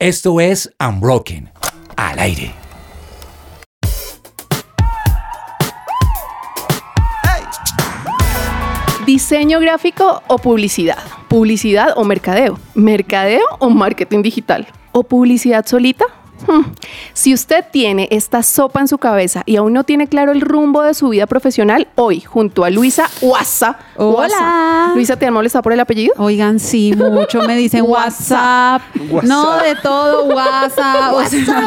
Esto es Unbroken, al aire. Diseño gráfico o publicidad. Publicidad o mercadeo. Mercadeo o marketing digital. O publicidad solita Hmm. Si usted tiene esta sopa en su cabeza y aún no tiene claro el rumbo de su vida profesional, hoy, junto a Luisa Huasa. Hola. Luisa, ¿te han molestado por el apellido? Oigan, sí, mucho me dicen WhatsApp. No, de todo, WhatsApp.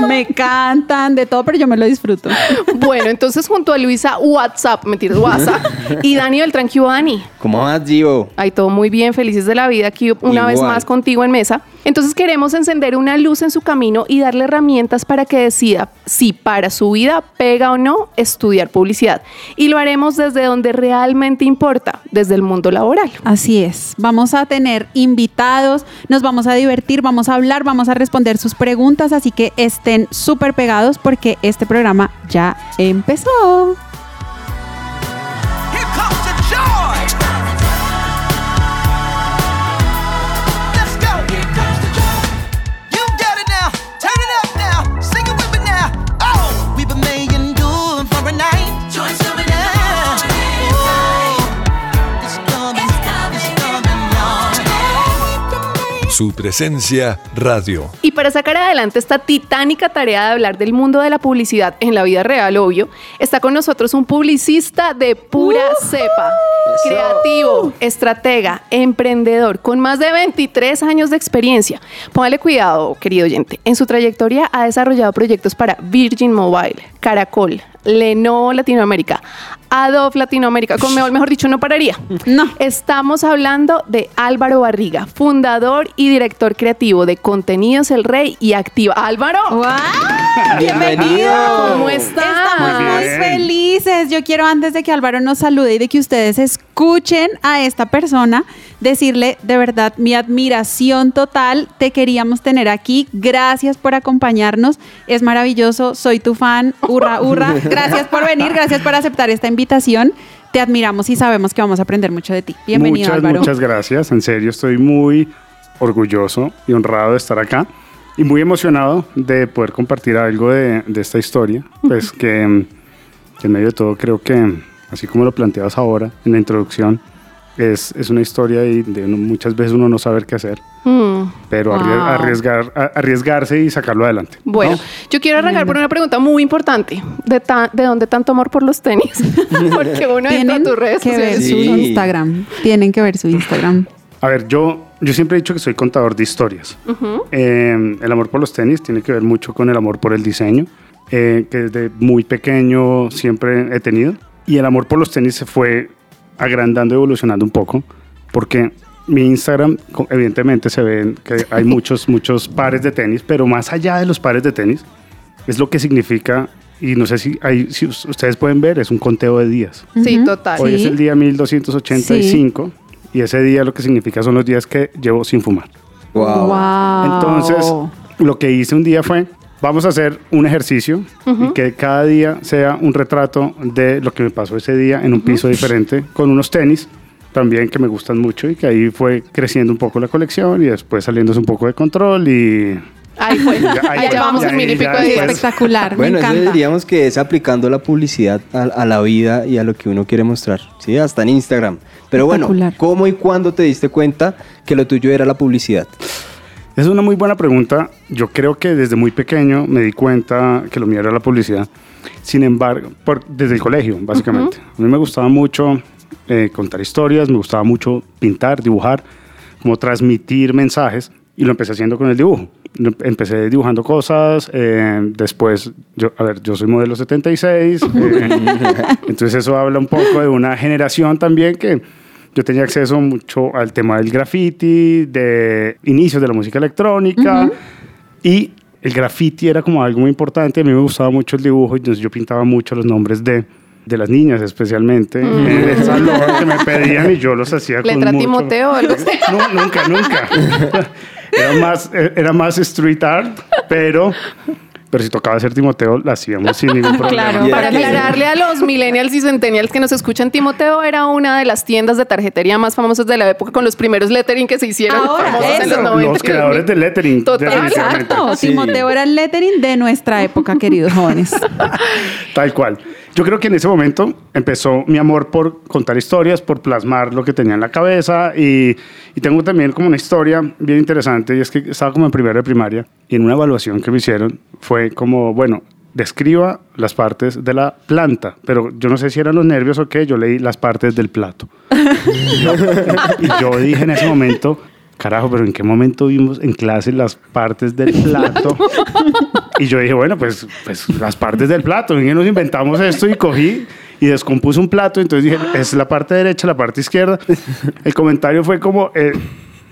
me cantan, de todo, pero yo me lo disfruto. Bueno, entonces junto a Luisa WhatsApp, mentira, WhatsApp. y Dani del Tranquilo Dani. ¿Cómo vas, Gio? Ay, todo muy bien, felices de la vida aquí una vez más contigo en mesa. Entonces queremos encender una luz en su camino y darle herramientas para que decida si para su vida pega o no estudiar publicidad. Y lo haremos desde donde realmente importa, desde el mundo laboral. Así es. Vamos a tener invitados, nos vamos a divertir, vamos a hablar, vamos a responder sus preguntas, así que estén súper pegados porque este programa ya empezó. Su presencia radio. Y para sacar adelante esta titánica tarea de hablar del mundo de la publicidad en la vida real, obvio, está con nosotros un publicista de pura cepa. Creativo, estratega, emprendedor, con más de 23 años de experiencia. Póngale cuidado, querido oyente. En su trayectoria ha desarrollado proyectos para Virgin Mobile, Caracol, Lenovo Latinoamérica, Adobe Latinoamérica, con mejor dicho, no pararía. No. Estamos hablando de Álvaro Barriga, fundador y director creativo de Contenidos El Rey y Activa. Álvaro. Bienvenido. ¿Cómo estás? Estamos felices. Yo quiero antes de que Álvaro nos salude y de que ustedes escuchen a esta persona, decirle de verdad mi admiración total. Te queríamos tener aquí. Gracias por acompañarnos. Es maravilloso. Soy tu fan. Hurra, hurra. Gracias por venir. Gracias por aceptar esta invitación. Te admiramos y sabemos que vamos a aprender mucho de ti. Bienvenido, muchas, Álvaro. Muchas gracias. En serio, estoy muy orgulloso y honrado de estar acá y muy emocionado de poder compartir algo de, de esta historia. Pues que, que, en medio de todo creo que, así como lo planteabas ahora en la introducción, es, es una historia y de uno, muchas veces uno no sabe qué hacer. Mm. Pero Wow. arriesgar, a- arriesgarse y sacarlo adelante. Bueno, ¿no? yo quiero arrancar por una pregunta muy importante. ¿De, ta- de dónde tanto amor por los tenis? Porque uno entra a Tienen tus redes que ver su. Instagram. Tienen que ver su Instagram. A ver, yo, yo siempre he dicho que soy contador de historias. Eh, el amor por los tenis tiene que ver mucho con el amor por el diseño, eh, que desde muy pequeño siempre he tenido. Y el amor por los tenis se fue agrandando, evolucionando un poco, porque mi Instagram, evidentemente se ven que hay muchos, muchos pares de tenis, pero más allá de los pares de tenis, es lo que significa, y no sé si, hay, si us- ustedes pueden ver, es un conteo de días. Sí, Ujú. total. Hoy es Sí. el día 1285 y ese día lo que significa son los días que llevo sin fumar. Wow. Wow. Entonces, lo que hice un día fue, vamos a hacer un ejercicio y que cada día sea un retrato de lo que me pasó ese día en un piso diferente con unos tenis también que me gustan mucho y que ahí fue creciendo un poco la colección y después saliéndose un poco de control y Ahí fue. Ya, ahí ya, pico de después- días. Espectacular, Bueno, me eso encanta. diríamos que es aplicando la publicidad a, a la vida y a lo que uno quiere mostrar. Sí, hasta en Instagram. Pero bueno. ¿cómo y cuándo te diste cuenta que lo tuyo era la publicidad? Es una muy buena pregunta. Yo creo que desde muy pequeño me di cuenta que lo mío era la publicidad. Sin embargo, por- desde el colegio, básicamente. A mí me gustaba mucho eh, contar historias, me gustaba mucho pintar, dibujar, como transmitir mensajes. Y lo empecé haciendo con el dibujo. Empecé dibujando cosas, eh, después, yo, a ver, yo soy modelo 76, eh, entonces eso habla un poco de una generación también que yo tenía acceso mucho al tema del graffiti, de inicios de la música electrónica y el graffiti era como algo muy importante. A mí me gustaba mucho el dibujo entonces yo pintaba mucho los nombres de, de las niñas especialmente. en el salón que me pedían y yo los hacía con Letra mucho... Timoteo o algo así. No, nunca, nunca. Era más, era más street art, pero pero si tocaba ser Timoteo, la hacíamos sin ningún problema. Claro. Para aclararle a los millennials y centennials que nos escuchan, Timoteo era una de las tiendas de tarjetería más famosas de la época con los primeros lettering que se hicieron Ahora, famosos en los 90. Los creadores del lettering. Total. Exacto. Sí. Timoteo era el lettering de nuestra época, queridos jóvenes. Tal cual. Yo creo que en ese momento empezó mi amor por contar historias, por plasmar lo que tenía en la cabeza y, y tengo también como una historia bien interesante y es que estaba como en primero de primaria y en una evaluación que me hicieron fue como, bueno, describa las partes de la planta, pero yo no sé si eran los nervios o qué, yo leí las partes del plato. y yo dije en ese momento, carajo, pero ¿en qué momento vimos en clase las partes del plato? Y yo dije, bueno, pues, pues las partes del plato. Y nos inventamos esto y cogí y descompuse un plato. Entonces dije, es la parte derecha, la parte izquierda. El comentario fue como, eh,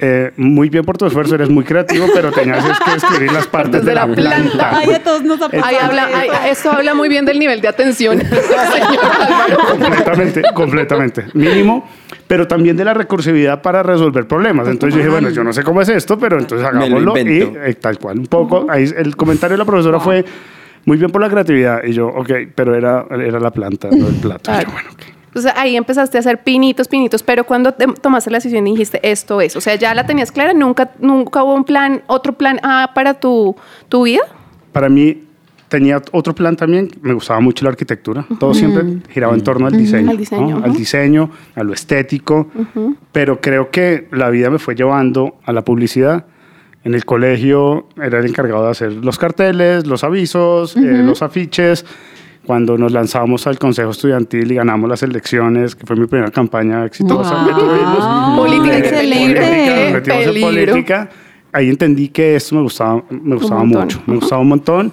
eh, muy bien por tu esfuerzo, eres muy creativo, pero tenías que escribir las partes de la planta. Ay, a todos nos Ahí habla, eso. habla muy bien del nivel de atención, señor Álvaro. completamente, completamente. Mínimo, pero también de la recursividad para resolver problemas. Entonces yo dije, bueno, yo no sé cómo es esto, pero entonces hagámoslo. y eh, tal cual, un poco. Ahí el comentario de la profesora fue muy bien por la creatividad. Y yo, ok, pero era, era la planta, no el plato. Y yo, Claro. bueno, ok. O sea, ahí empezaste a hacer pinitos, pinitos, pero cuando te- tomaste la decisión y dijiste esto es, o sea, ya la tenías clara, nunca, nunca hubo un plan, otro plan A para tu, tu vida. Para mí tenía otro plan también, me gustaba mucho la arquitectura, todo siempre giraba en torno al diseño, Al diseño, ¿no? al diseño, a lo estético, pero creo que la vida me fue llevando a la publicidad. En el colegio era el encargado de hacer los carteles, los avisos, eh, los afiches. Cuando nos lanzamos al Consejo Estudiantil y ganamos las elecciones, que fue mi primera campaña exitosa, Wow. tuvimos, Política, excelente. política, nos metimos en política. Ahí entendí que esto me gustaba, me gustaba mucho, me gustaba un montón.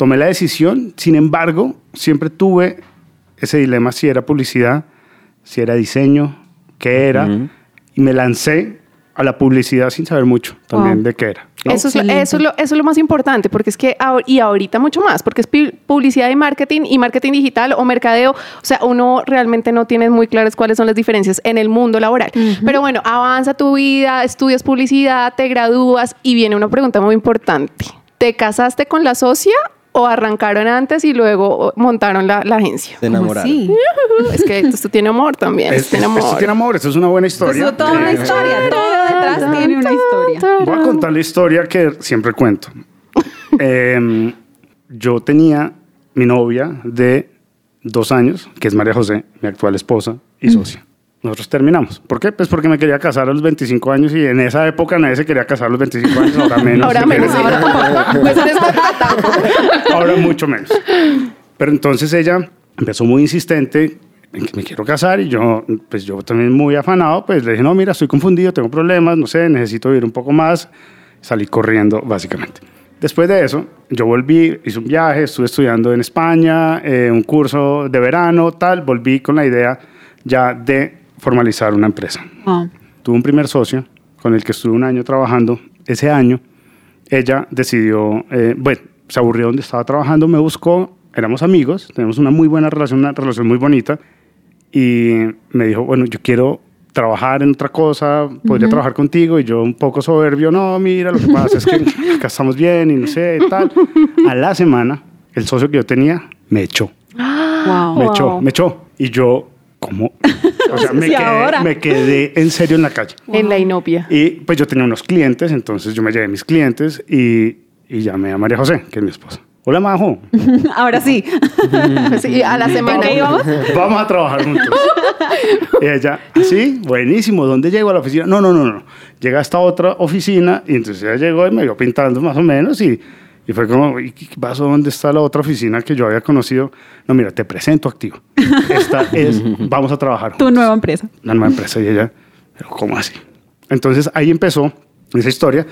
Tomé la decisión, sin embargo, siempre tuve ese dilema si era publicidad, si era diseño, qué era, y me lancé a la publicidad sin saber mucho también Wow. de qué era. ¿no? Eso es, lo, Excelente. eso, es lo, eso es lo más importante, porque es que, y ahorita mucho más, porque es publicidad y marketing y marketing digital o mercadeo, o sea, uno realmente no tiene muy claras cuáles son las diferencias en el mundo laboral. Pero bueno, avanza tu vida, estudias publicidad, te gradúas y viene una pregunta muy importante. ¿Te casaste con la socia o arrancaron antes y luego montaron la, la agencia? Se ¿Cómo enamoraron. así? Es que esto tiene amor también, Es- esto tiene es- esto amor. tiene amor, esto es una buena historia. Eso es toda una Eh, historia, todo detrás tiene una historia. Voy a contar la historia que siempre cuento. Em, yo tenía mi novia de dos años, que es María José, mi actual esposa y socia. Nosotros terminamos. ¿Por qué? Pues porque me quería casar a los 25 años y en esa época nadie se quería casar a los 25 años, ahora menos. Ahora menos, ahora tampoco. Pues en esta ahora mucho menos. Pero entonces ella empezó muy insistente en que me quiero casar y yo, pues yo también muy afanado, pues le dije, no, mira, estoy confundido, tengo problemas, no sé, necesito vivir un poco más. Salí corriendo, básicamente. Después de eso, yo volví, hice un viaje, estuve estudiando en España, eh, un curso de verano, tal, volví con la idea ya de formalizar una empresa. Ah. Tuve un primer socio con el que estuve un año trabajando. Ese año, ella decidió, eh, bueno, se aburrió donde estaba trabajando, me buscó, éramos amigos, tenemos una muy buena relación, una relación muy bonita, y me dijo, bueno, yo quiero trabajar en otra cosa, podría trabajar contigo, y yo un poco soberbio, no, mira, lo que pasa es que acá estamos bien y no sé, tal. A la semana, el socio que yo tenía me echó. Wow. Me Wow. echó, me echó. Y yo, ¿cómo? O sea, me Sí, ahora. quedé, me quedé en serio en la calle. En la inopia. Y pues yo tenía unos clientes, entonces yo me llevé mis clientes y, y llamé a María José, que es mi esposa. Hola, Majo. Ahora sí. Sí, a la semana. íbamos? Vamos a trabajar juntos. y ella, sí, buenísimo. ¿Dónde llego a la oficina? No, no, no, no. Llega a esta otra oficina y entonces ella llegó y me vio pintando más o menos y, y fue como, ¿y qué pasó? ¿Dónde está la otra oficina que yo había conocido? No, mira, te presento activo. Esta es, vamos a trabajar Tu juntos. nueva empresa. una nueva empresa y ella, pero ¿cómo así? Entonces ahí empezó esa historia.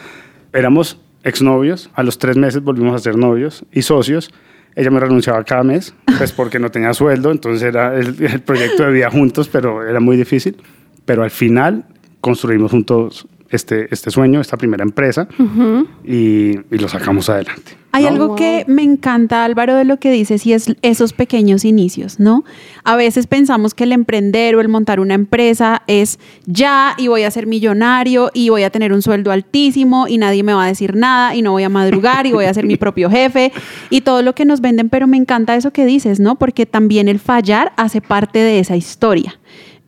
Éramos exnovios, a los tres meses volvimos a ser novios y socios. Ella me renunciaba cada mes, pues porque no tenía sueldo, entonces era el, el proyecto de vida juntos, pero era muy difícil. Pero al final construimos juntos este, este sueño, esta primera empresa y, y lo sacamos adelante. Hay ¿no? algo que me encanta, Álvaro, de lo que dices, y es esos pequeños inicios, ¿no? A veces pensamos que el emprender o el montar una empresa es ya y voy a ser millonario y voy a tener un sueldo altísimo y nadie me va a decir nada y no voy a madrugar y voy a ser mi propio jefe y todo lo que nos venden, pero me encanta eso que dices, ¿no? Porque también el fallar hace parte de esa historia.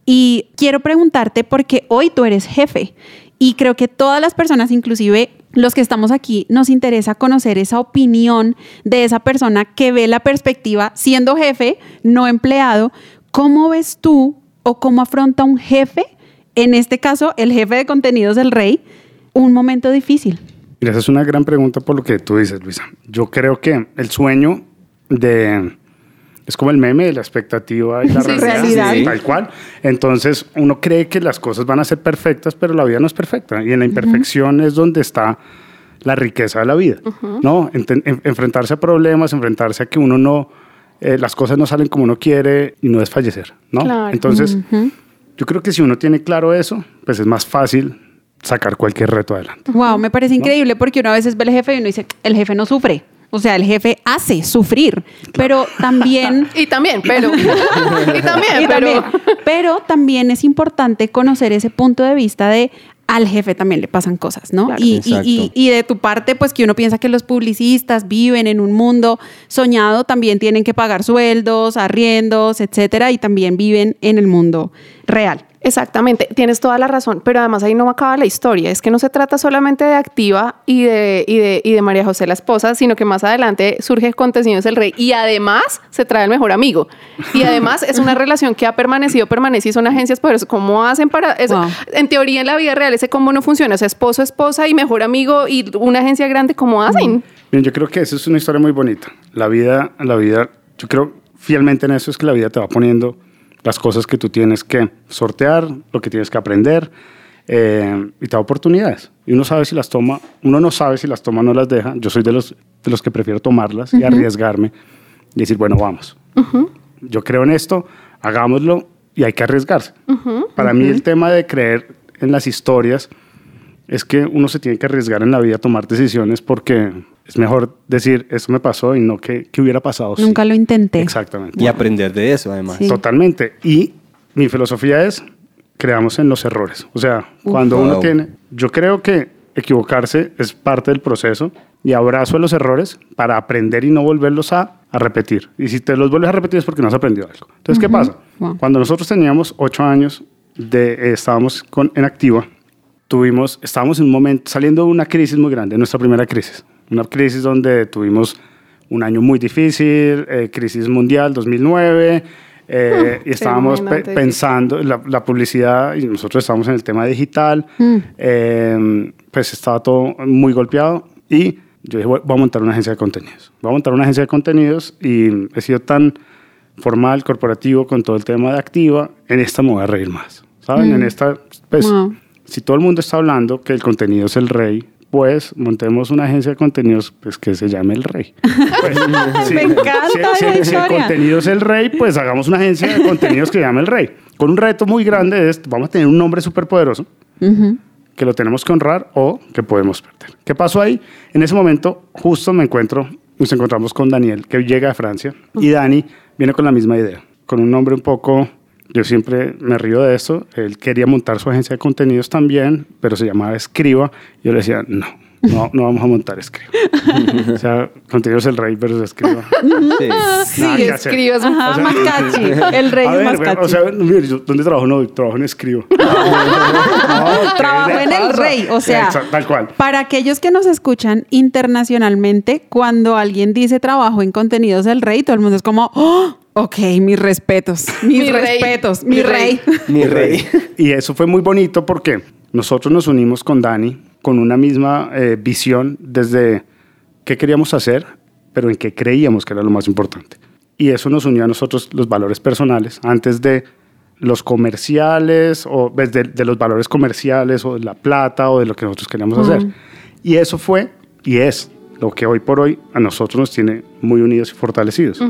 Y quiero preguntarte porque hoy tú eres jefe y creo que todas las personas, inclusive los que estamos aquí, nos interesa conocer esa opinión de esa persona que ve la perspectiva siendo jefe, no empleado. ¿Cómo ves tú o cómo afronta un jefe, en este caso el jefe de contenidos del rey, un momento difícil? Mira, esa es una gran pregunta por lo que tú dices, Luisa. Yo creo que el sueño de... Es como el meme de la expectativa y la Sí, realidad, realidad. sí, tal cual. Entonces, uno cree que las cosas van a ser perfectas, pero la vida no es perfecta. Y en la imperfección es donde está la riqueza de la vida, ¿no? Enten- en- enfrentarse a problemas, enfrentarse a que uno no... eh, las cosas no salen como uno quiere y no desfallecer, ¿no? Claro. Entonces, yo creo que si uno tiene claro eso, pues es más fácil sacar cualquier reto adelante. Wow, me parece increíble porque uno a veces ve al jefe y uno dice, el jefe no sufre. O sea, el jefe hace sufrir, pero también... Y también, pero. y también, Y pero. también, pero también es importante conocer ese punto de vista de al jefe también le pasan cosas, ¿no? Claro. Y, y- y de tu parte, pues que uno piensa que los publicistas viven en un mundo soñado, también tienen que pagar sueldos, arriendos, etcétera, y también viven en el mundo real. Exactamente, tienes toda la razón, pero además ahí no acaba la historia. Es que no se trata solamente de Activa y de, y de, y de María José la esposa, sino que más adelante surge Contenidos el Rey y además se trae el mejor amigo. Y además es una relación que ha permanecido, permanece y son agencias poderosas. ¿Cómo hacen para eso? Wow. En teoría, en la vida real, ese cómo no funciona. O sea, esposo, esposa y mejor amigo y una agencia grande, ¿cómo hacen? Bien, yo creo que esa es una historia muy bonita. La vida, la vida, yo creo fielmente en eso es que la vida te va poniendo las cosas que tú tienes que sortear, lo que tienes que aprender eh, y te da oportunidades. Y uno sabe si las toma, uno no sabe si las toma o no las deja. Yo soy de los, de los que prefiero tomarlas y arriesgarme y decir, bueno, vamos. Yo creo en esto, hagámoslo y hay que arriesgarse. Para mí el tema de creer en las historias es que uno se tiene que arriesgar en la vida a tomar decisiones porque es mejor decir, esto me pasó y no que, que hubiera pasado. si". Nunca lo intenté. Exactamente. Y aprender de eso, además. Sí. Totalmente. Y mi filosofía es, creamos en los errores. O sea, cuando uno tiene, yo creo que equivocarse es parte del proceso y abrazo los errores para aprender y no volverlos a, a repetir. Y si te los vuelves a repetir es porque no has aprendido algo. Entonces, ¿qué pasa? Wow. Cuando nosotros teníamos ocho años, de, eh, estábamos con, en activa, tuvimos, estábamos en un momento, saliendo de una crisis muy grande, nuestra primera crisis. Una crisis donde tuvimos un año muy difícil, eh, crisis mundial 2009, eh, y estábamos pe- pensando, la, la publicidad, y nosotros estábamos en el tema digital, eh, pues estaba todo muy golpeado, y yo dije, voy a montar una agencia de contenidos. Voy a montar una agencia de contenidos, y he sido tan formal, corporativo, con todo el tema de activa, en esta me voy a reír más. ¿Saben? En esta, pues, Wow. si todo el mundo está hablando que el contenido es el rey, pues montemos una agencia de contenidos pues, que se llame El Rey. Pues, sí, Me encanta si, esa si- si el contenido es el rey, pues hagamos una agencia de contenidos que se llame El Rey. Con un reto muy grande es, vamos a tener un nombre súper poderoso que lo tenemos que honrar o que podemos perder. ¿Qué pasó ahí? En ese momento justo me encuentro, nos encontramos con Daniel, que llega de Francia, y Dani viene con la misma idea, con un nombre un poco, yo siempre me río de eso, él quería montar su agencia de contenidos también, pero se llamaba Escriba, yo le decía, no. No, no vamos a montar Escriba. o sea, contenidos el rey versus Escriba. Sí. Hacer. escribas. Ajá, O sea- más catchy. El rey A es más catchy. O sea, mire, yo, ¿dónde trabajo? No, trabajo en Escriba. Trabajo ¿qué le en el rey, o sea, Exacto, tal cual. Para aquellos que nos escuchan internacionalmente, cuando alguien dice trabajo en contenidos del rey, todo el mundo es como, oh, ok, mis respetos, mis Mi rey, respetos, mi mi rey. Mi rey. Y eso fue muy bonito porque nosotros nos unimos con Dani con una misma eh, visión desde qué queríamos hacer, pero en qué creíamos que era lo más importante. Y eso nos unió a nosotros los valores personales antes de los comerciales o desde de los valores comerciales o de la plata o de lo que nosotros queríamos hacer. Y eso fue y es lo que hoy por hoy a nosotros nos tiene muy unidos y fortalecidos,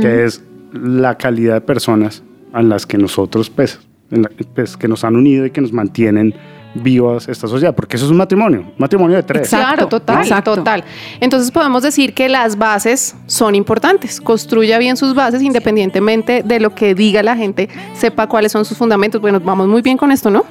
que es la calidad de personas a las que nosotros pues, en la- pues, que nos han unido y que nos mantienen vivas esta sociedad, porque eso es un matrimonio, un matrimonio de tres. Exacto. Claro, total, exacto. total. Entonces podemos decir que las bases son importantes. Construya bien sus bases independientemente de lo que diga la gente, sepa cuáles son sus fundamentos. Bueno, vamos muy bien con esto, ¿no?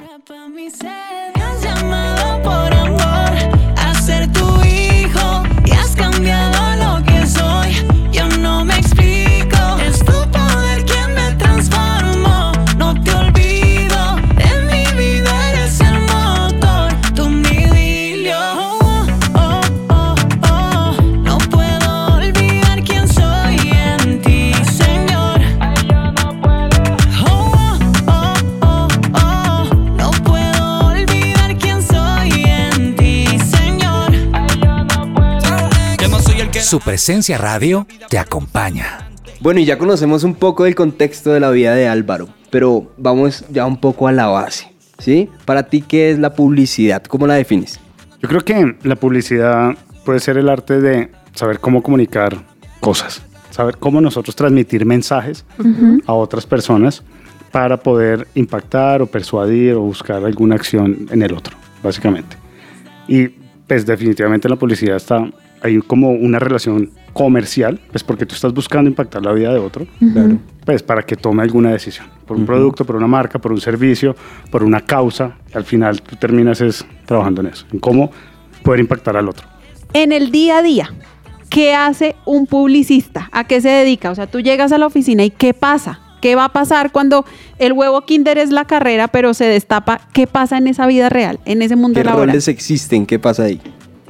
Su presencia radio te acompaña. Bueno, y ya conocemos un poco del contexto de la vida de Álvaro, pero vamos ya un poco a la base, ¿sí? Para ti, ¿qué es la publicidad? ¿Cómo la defines? Yo creo que la publicidad puede ser el arte de saber cómo comunicar cosas, saber cómo nosotros transmitir mensajes a otras personas para poder impactar o persuadir o buscar alguna acción en el otro, básicamente. Y pues definitivamente en la publicidad está, hay como una relación comercial, pues porque tú estás buscando impactar la vida de otro, Claro. pues para que tome alguna decisión, por un producto, por una marca, por un servicio, por una causa, al final tú terminas es trabajando en eso, en cómo poder impactar al otro. En el día a día, ¿qué hace un publicista? ¿A qué se dedica? O sea, tú llegas a la oficina y ¿qué pasa? ¿Qué va a pasar cuando el huevo kinder es la carrera, pero se destapa? ¿Qué pasa en esa vida real, en ese mundo ¿Qué laboral? roles existen? ¿Qué pasa ahí?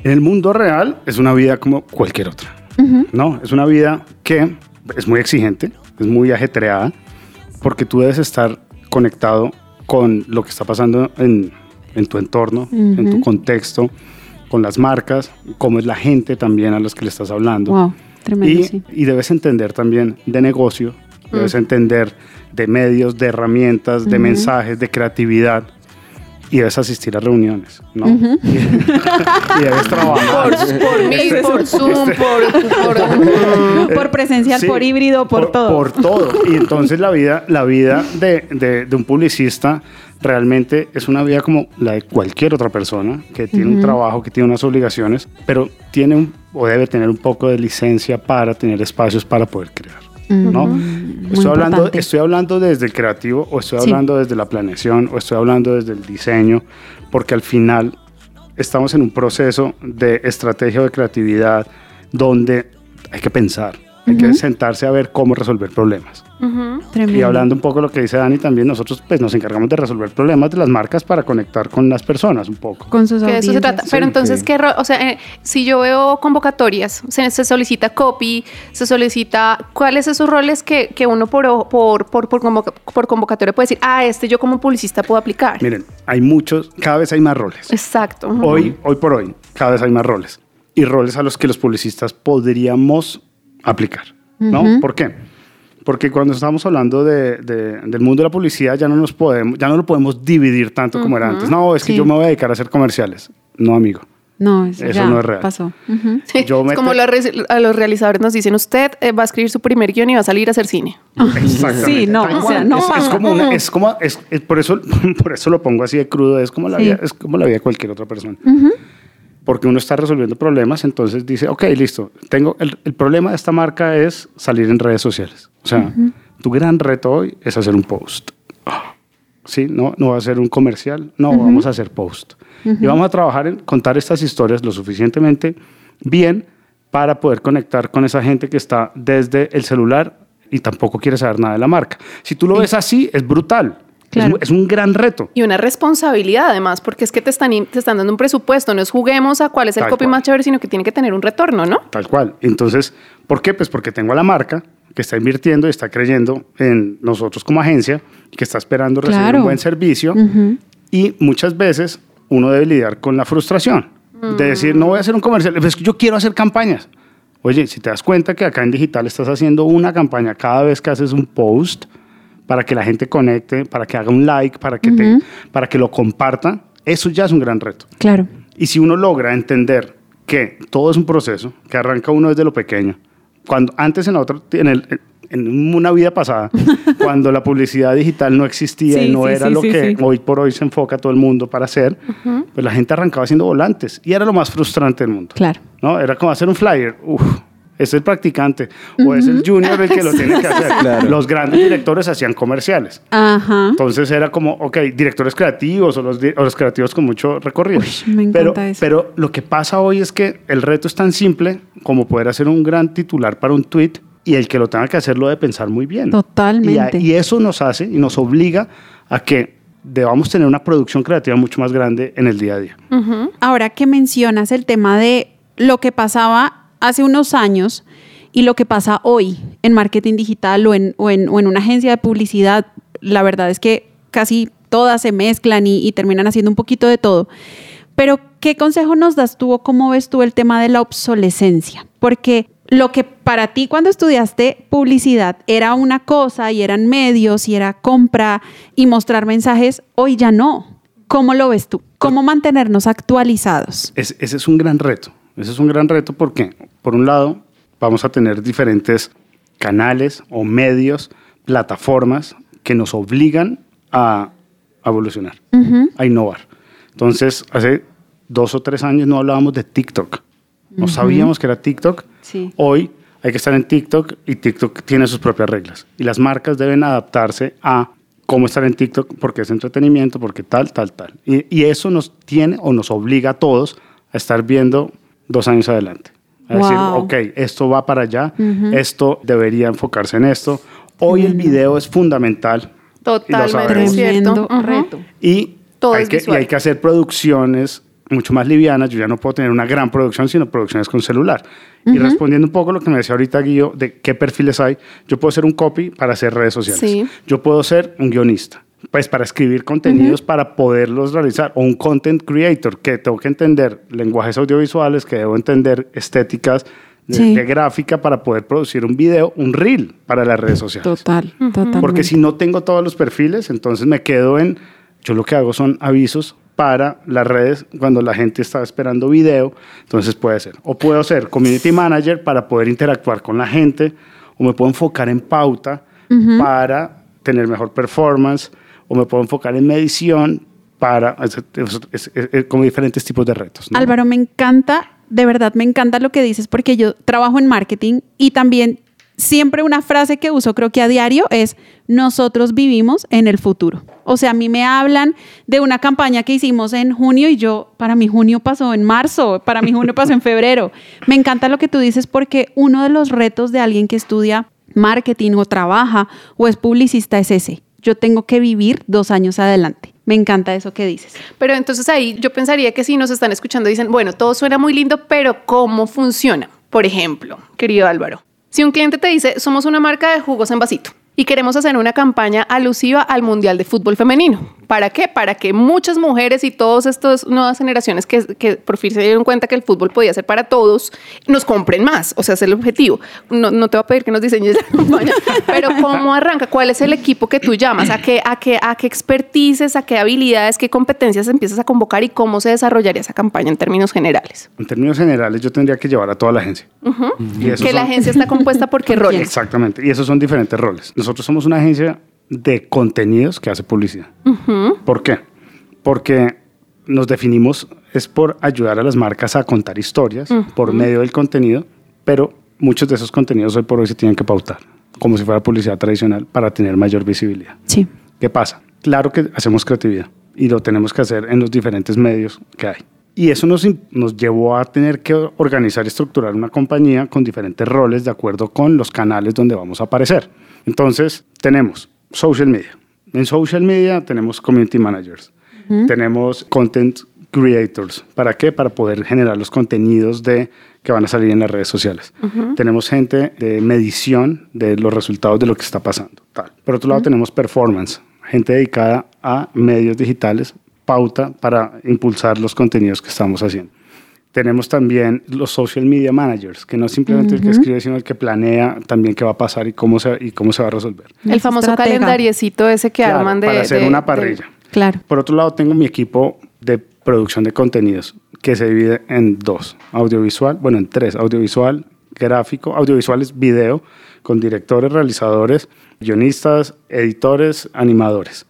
En el mundo real es una vida como cualquier otra, ¿no? Es una vida que es muy exigente, es muy ajetreada, porque tú debes estar conectado con lo que está pasando en, en tu entorno, en tu contexto, con las marcas, cómo es la gente también a los que le estás hablando. Wow, tremendo, y, sí. y debes entender también de negocio, debes entender de medios, de herramientas, de mensajes, de creatividad. Y debes asistir a reuniones, ¿no? y, y debes trabajar. Por, por Meet, por Zoom, por... por- por presencial, Sí, por híbrido, por, todo. Por todo. Y entonces la vida, la vida de, de- de un publicista realmente es una vida como la de cualquier otra persona que tiene un trabajo, que tiene unas obligaciones, pero tiene un, o debe tener un poco de licencia para tener espacios para poder crear. ¿No? Estoy hablando, estoy hablando desde el creativo, o estoy Sí. hablando desde la planeación, o estoy hablando desde el diseño, porque al final estamos en un proceso de estrategia o de creatividad donde hay que pensar, hay que sentarse a ver cómo resolver problemas. Tremendo. Y hablando un poco de lo que dice Dani, también nosotros pues nos encargamos de resolver problemas de las marcas para conectar con las personas un poco. con sus de eso se audiencias. trata. Pero entonces, sí. ¿qué o sea, eh, si yo veo convocatorias, se, se solicita copy, se solicita, ¿cuáles esos roles que, que uno por, por, por, por, convoca- por convocatoria puede decir, ah, este yo como publicista puedo aplicar? Miren, hay muchos, cada vez hay más roles. Exacto. Hoy, hoy por hoy, cada vez hay más roles. Y roles a los que los publicistas podríamos aplicar. ¿No? ¿Por qué? Porque cuando estamos hablando de- de- del mundo de la publicidad ya no, nos podemos, ya no lo podemos dividir tanto como era antes. No, es que Sí. yo me voy a dedicar a hacer comerciales. No, amigo. No, eso, Eso ya no es real. pasó. Yo me es como los re- a los realizadores nos dicen, usted eh, va a escribir su primer guion y va a salir a hacer cine. Exactamente. Sí, no, o sea, no es, es como una- es como es- es- por eso por eso lo pongo así de crudo es como la Sí. vida es como la vida de cualquier otra persona porque uno está resolviendo problemas entonces dice ok listo tengo el, el problema de esta marca es salir en redes sociales. O sea tu gran reto hoy es hacer un post. Ah, sí no no va a ser un comercial no vamos a hacer post. Y vamos a trabajar en contar estas historias lo suficientemente bien para poder conectar con esa gente que está desde el celular y tampoco quiere saber nada de la marca. Si tú lo ves así, es brutal. Es Claro. un- Es, un gran reto. Y una responsabilidad además, porque es que te están, te están dando un presupuesto, no es juguemos a cuál es el Tal copy cual. más chévere, sino que tiene que tener un retorno, ¿no? Tal cual. Entonces, ¿por qué? Pues porque tengo a la marca que está invirtiendo y está creyendo en nosotros como agencia, que está esperando recibir Claro. un buen servicio. Y muchas veces uno debe lidiar con la frustración de decir, no voy a hacer un comercial, es que yo quiero hacer campañas. Oye, si te das cuenta que acá en digital estás haciendo una campaña cada vez que haces un post para que la gente conecte, para que haga un like, para que, te, para que lo comparta, eso ya es un gran reto. Claro. Y si uno logra entender que todo es un proceso, que arranca uno desde lo pequeño, cuando antes en, la otra, en, el, en una vida pasada, cuando la publicidad digital no existía Sí, y no sí, era sí, lo que hoy por hoy se enfoca todo el mundo para hacer, pues la gente arrancaba haciendo volantes y era lo más frustrante del mundo. Claro. ¿no? Era como hacer un flyer. Uf, es el practicante o es el junior el que lo tiene que hacer. Claro. Los grandes directores hacían comerciales. Ajá. Entonces era como, ok, directores creativos o los, o los creativos con mucho recorrido. Uy, me pero, encanta eso. pero lo que pasa hoy es que el reto es tan simple como poder hacer un gran titular para un tweet y el que lo tenga que hacer lo debe pensar muy bien. Totalmente. Y, a- y eso nos hace y nos obliga a que debamos tener una producción creativa mucho más grande en el día a día. Ahora que mencionas el tema de lo que pasaba hace unos años y lo que pasa hoy en marketing digital o en, o en, o en una agencia de publicidad, la verdad es que casi todas se mezclan y, terminan haciendo un poquito de todo. Pero, ¿qué consejo nos das tú o cómo ves tú el tema de la obsolescencia? Porque lo que para ti cuando estudiaste publicidad era una cosa y eran medios y era compra y mostrar mensajes, hoy ya no. ¿Cómo lo ves tú? ¿Cómo mantenernos actualizados? Es- ese es un gran reto. Ese es un gran reto porque, por un lado, vamos a tener diferentes canales o medios, plataformas que nos obligan a, evolucionar, a innovar. Entonces, hace dos o tres años no hablábamos de TikTok. No sabíamos que era TikTok. Sí. Hoy hay que estar en TikTok y TikTok tiene sus propias reglas. Y las marcas deben adaptarse a cómo estar en TikTok porque es entretenimiento, porque tal, tal, tal. Y, y eso nos tiene o nos obliga a todos a estar viendo dos años adelante. A decir, Wow. ok, esto va para allá, esto debería enfocarse en esto. Hoy el video es fundamental. y Totalmente cierto. Tremendo Ujú. reto. Y Todo hay, es que, y hay que hacer producciones mucho más livianas. Yo ya no puedo tener una gran producción, sino producciones con celular. Y respondiendo un poco a lo que me decía ahorita Guillo, de qué perfiles hay, yo puedo ser un copy para hacer redes sociales. Sí. Yo puedo ser un guionista, pues para escribir contenidos para poderlos realizar. O un content creator, que tengo que entender lenguajes audiovisuales, que debo entender estéticas de, Sí. de gráfica para poder producir un video, un reel para las redes sociales. Total, total. Porque si no tengo todos los perfiles, entonces me quedo en, yo lo que hago son avisos para las redes cuando la gente está esperando video, entonces puede ser. O puedo ser community manager para poder interactuar con la gente, o me puedo enfocar en pauta para tener mejor performance, o me puedo enfocar en medición para, como diferentes tipos de retos. Álvaro, me encanta, de verdad me encanta lo que dices porque yo trabajo en marketing y también siempre una frase que uso creo que a diario es nosotros vivimos en el futuro. O sea, a mí me hablan de una campaña que hicimos en junio y yo, para mí junio pasó en marzo, para mí junio pasó en febrero. Me encanta lo que tú dices porque uno de los retos de alguien que estudia marketing o trabaja o es publicista es ese. Yo tengo que vivir dos años adelante. Me encanta eso que dices. Pero entonces ahí yo pensaría que si nos están escuchando dicen, bueno, todo suena muy lindo, pero ¿cómo funciona? Por ejemplo, querido Álvaro, si un cliente te dice, somos una marca de jugos en vasito y queremos hacer una campaña alusiva al Mundial de Fútbol Femenino. ¿Para qué? Para que muchas mujeres y todas estas nuevas generaciones que, que por fin se dieron cuenta que el fútbol podía ser para todos, nos compren más. O sea, ese es el objetivo. No, no te voy a pedir que nos diseñes la campaña, pero ¿cómo arranca? ¿Cuál es el equipo que tú llamas? ¿A qué, a qué, a qué expertices, a qué habilidades, qué competencias empiezas a convocar y cómo se desarrollaría esa campaña en términos generales? En términos generales, yo tendría que llevar a toda la agencia. Y Que la agencia está compuesta por qué roles. Exactamente. Y esos son diferentes roles. Nosotros somos una agencia de contenidos que hace publicidad. ¿Por qué? Porque nos definimos es por ayudar a las marcas a contar historias por medio del contenido, pero muchos de esos contenidos hoy por hoy se tienen que pautar, como si fuera publicidad tradicional, para tener mayor visibilidad. Sí. ¿Qué pasa? Claro que hacemos creatividad y lo tenemos que hacer en los diferentes medios que hay. Y eso nos, nos llevó a tener que organizar y estructurar una compañía con diferentes roles de acuerdo con los canales donde vamos a aparecer. Entonces, tenemos social media. En social media tenemos community managers, tenemos content creators. ¿Para qué? Para poder generar los contenidos de, que van a salir en las redes sociales. Tenemos gente de medición de los resultados de lo que está pasando. Tal. Por otro lado, tenemos performance, gente dedicada a medios digitales, pauta para impulsar los contenidos que estamos haciendo. Tenemos también los social media managers, que no es simplemente el que escribe, sino el que planea también qué va a pasar y cómo se, y cómo se va a resolver. El famoso Estratega. calendariecito ese que Claro, arman de... para hacer de- una de- parrilla. Claro. Por otro lado, tengo mi equipo de producción de contenidos que se divide en dos. Audiovisual, bueno, en tres. Audiovisual, gráfico, audiovisuales, video, con directores, realizadores, guionistas, editores, animadores.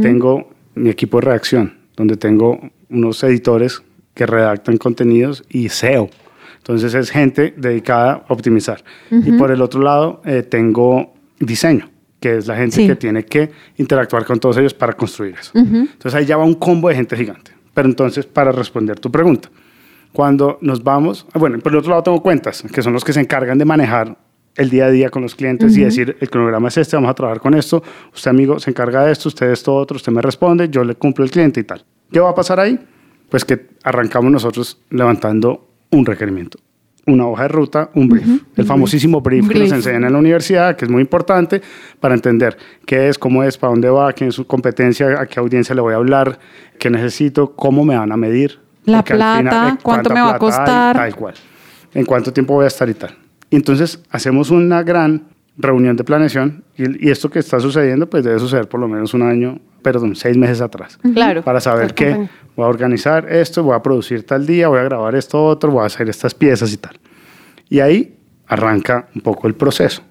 Tengo mi equipo de redacción, donde tengo unos editores que redactan contenidos y SEO. Entonces es gente dedicada a optimizar. Y por el otro lado eh, tengo diseño, que es la gente Sí. que tiene que interactuar con todos ellos para construir eso. Entonces ahí ya va un combo de gente gigante. Pero entonces, para responder tu pregunta, cuando nos vamos, ah, bueno, por el otro lado tengo cuentas, que son los que se encargan de manejar el día a día con los clientes y decir, el cronograma es este, vamos a trabajar con esto, usted amigo se encarga de esto, usted esto otro, usted me responde, yo le cumplo al cliente y tal. ¿Qué va a pasar ahí? Pues que arrancamos nosotros levantando un requerimiento, una hoja de ruta, un brief, el famosísimo brief, que nos enseñan en la universidad, que es muy importante para entender qué es, cómo es, para dónde va, quién es su competencia, a qué audiencia le voy a hablar, qué necesito, cómo me van a medir. La plata, eh, cuánto me va a hay, costar. tal cual. En cuánto tiempo voy a estar y tal. Y entonces hacemos una gran reunión de planeación y, y esto que está sucediendo pues debe suceder por lo menos un año, perdón, seis meses atrás. Claro. Para saber que acompañado. Voy a organizar esto, voy a producir tal día, voy a grabar esto otro, voy a hacer estas piezas y tal. Y ahí arranca un poco el proceso,